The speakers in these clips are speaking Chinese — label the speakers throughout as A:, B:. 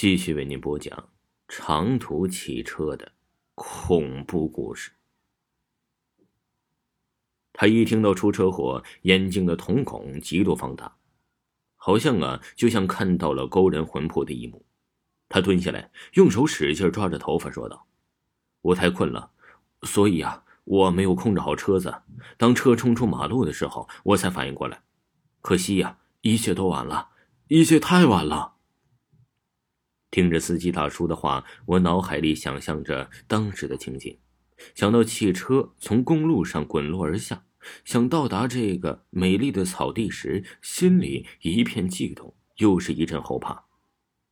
A: 继续为您播讲长途汽车的恐怖故事。他一听到出车祸，眼睛的瞳孔极度放大，好像啊，就像看到了勾人魂魄的一幕。他蹲下来，用手使劲抓着头发，说道：“我太困了，所以啊，我没有控制好车子。当车冲出马路的时候，我才反应过来。可惜呀，一切都晚了，一切太晚了。”听着司机大叔的话，我脑海里想象着当时的情景，想到汽车从公路上滚落而下，想到达这个美丽的草地时，心里一片悸动，又是一阵后怕。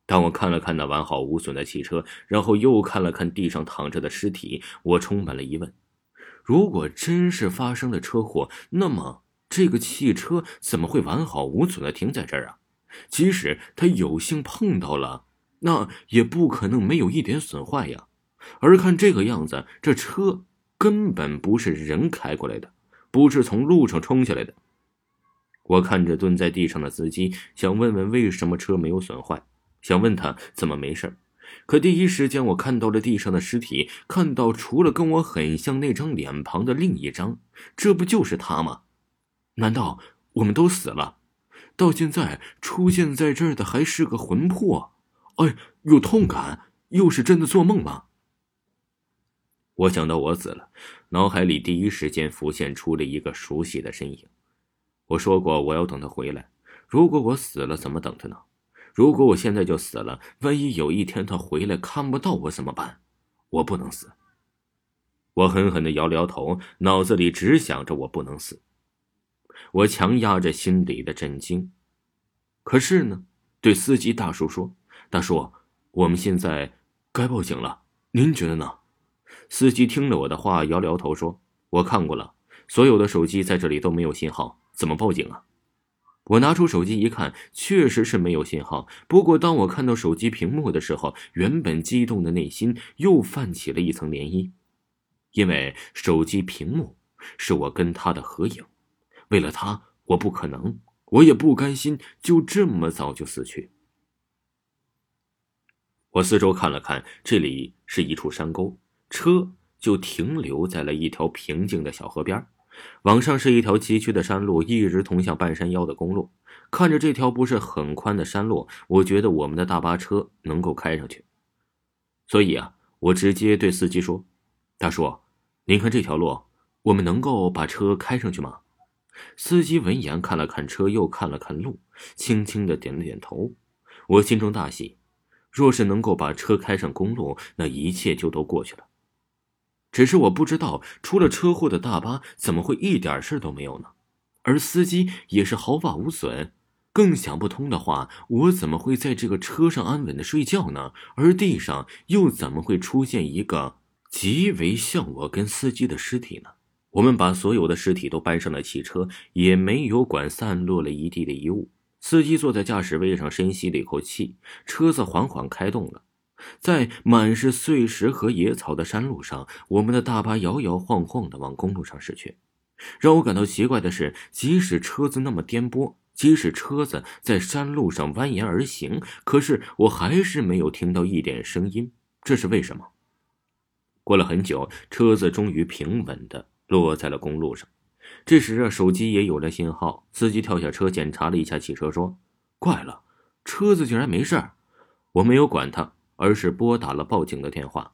A: 当我看了看那完好无损的汽车，然后又看了看地上躺着的尸体，我充满了疑问：如果真是发生了车祸，那么这个汽车怎么会完好无损的停在这儿啊？即使他有幸碰到了，那也不可能没有一点损坏呀。而看这个样子，这车根本不是人开过来的，不是从路上冲下来的。我看着蹲在地上的司机，想问问为什么车没有损坏。想问他怎么没事可第一时间我看到了地上的尸体，看到除了跟我很像那张脸庞的另一张，这不就是他吗？难道我们都死了？到现在出现在这儿的还是个魂魄？哎，有痛感，又是真的做梦吗？我想到我死了，脑海里第一时间浮现出了一个熟悉的身影。我说过我要等他回来，如果我死了，怎么等他呢？如果我现在就死了，万一有一天他回来看不到我怎么办？我不能死。我狠狠的摇了摇头，脑子里只想着我不能死。我强压着心里的震惊，可是呢，对司机大叔说：“大叔，我们现在该报警了，您觉得呢？”司机听了我的话，摇了摇头说：“我看过了，所有的手机在这里都没有信号，怎么报警啊？”我拿出手机一看，确实是没有信号。不过，当我看到手机屏幕的时候，原本激动的内心又泛起了一层涟漪，因为手机屏幕是我跟他的合影。为了他，我不可能，我也不甘心就这么早就死去。我四周看了看，这里是一处山沟，车就停留在了一条平静的小河边。往上是一条崎岖的山路，一直通向半山腰的公路。看着这条不是很宽的山路，我觉得我们的大巴车能够开上去。所以啊，我直接对司机说：“大叔，您看这条路，我们能够把车开上去吗？”司机闻言看了看车，又看了看路，轻轻的点了点头。我心中大喜，若是能够把车开上公路，那一切就都过去了。只是我不知道，出了车祸的大巴怎么会一点事都没有呢？而司机也是毫发无损。更想不通的话，我怎么会在这个车上安稳的睡觉呢？而地上又怎么会出现一个极为像我跟司机的尸体呢？我们把所有的尸体都搬上了汽车，也没有管散落了一地的遗物。司机坐在驾驶位上，深吸了一口气，车子缓缓开动了。在满是碎石和野草的山路上，我们的大巴摇摇晃晃的往公路上驶去。让我感到奇怪的是，即使车子那么颠簸，即使车子在山路上蜿蜒而行，可是我还是没有听到一点声音。这是为什么？过了很久，车子终于平稳的落在了公路上。这时啊，手机也有了信号。司机跳下车，检查了一下汽车，说：“怪了，车子竟然没事儿我没有管他。而是拨打了报警的电话，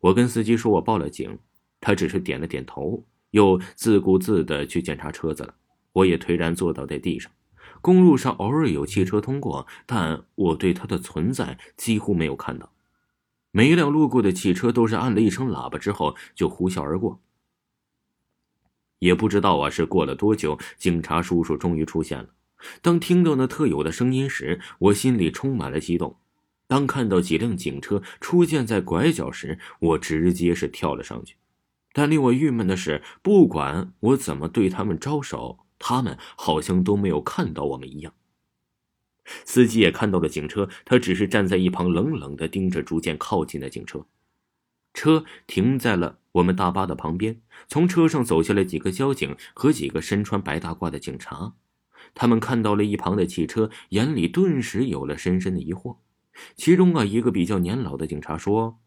A: 我跟司机说我报了警，他只是点了点头，又自顾自的去检查车子了。我也颓然坐倒在地上。公路上偶尔有汽车通过，但我对它的存在几乎没有看到。每一辆路过的汽车都是按了一声喇叭之后就呼啸而过。也不知道啊，是过了多久，警察叔叔终于出现了。当听到那特有的声音时，我心里充满了激动。当看到几辆警车出现在拐角时，我直接是跳了上去。但令我郁闷的是，不管我怎么对他们招手，他们好像都没有看到我们一样。司机也看到了警车，他只是站在一旁，冷冷的盯着逐渐靠近的警车。车停在了我们大巴的旁边，从车上走下来几个交警和几个身穿白大褂的警察。他们看到了一旁的汽车，眼里顿时有了深深的疑惑。其中啊，一个比较年老的警察说：“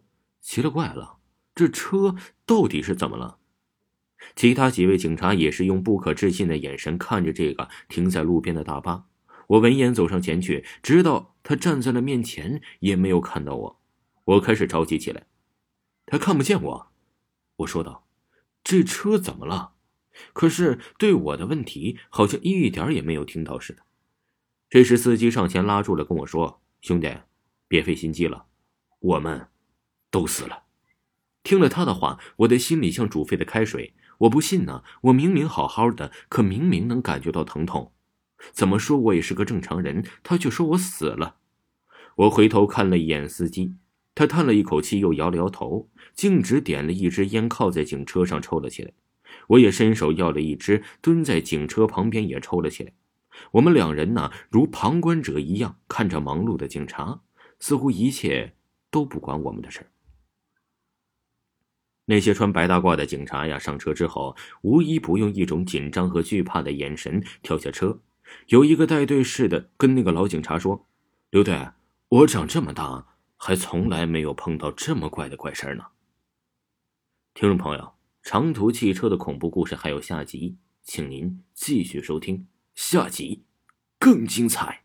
A: 奇了怪了，这车到底是怎么了？”其他几位警察也是用不可置信的眼神看着这个停在路边的大巴。我闻言走上前去，直到他站在了面前，也没有看到我。我开始着急起来。他看不见我，我说道：“这车怎么了？”可是对我的问题好像一点也没有听到似的。这时司机上前拉住了，跟我说：“兄弟。”别费心机了，我们都死了。听了他的话，我的心里像煮沸的开水。我不信呢，我明明好好的，可明明能感觉到疼痛。怎么说我也是个正常人，他却说我死了。我回头看了一眼司机，他叹了一口气，又摇了摇头，径直点了一支烟，靠在警车上抽了起来。我也伸手要了一支，蹲在警车旁边也抽了起来。我们两人呢，如旁观者一样看着忙碌的警察。似乎一切都不关我们的事那些穿白大褂的警察呀，上车之后，无一不用一种紧张和惧怕的眼神跳下车。有一个带队似的跟那个老警察说：“刘队，我长这么大还从来没有碰到这么怪的怪事呢。”听众朋友，长途汽车的恐怖故事还有下集，请您继续收听，下集更精彩。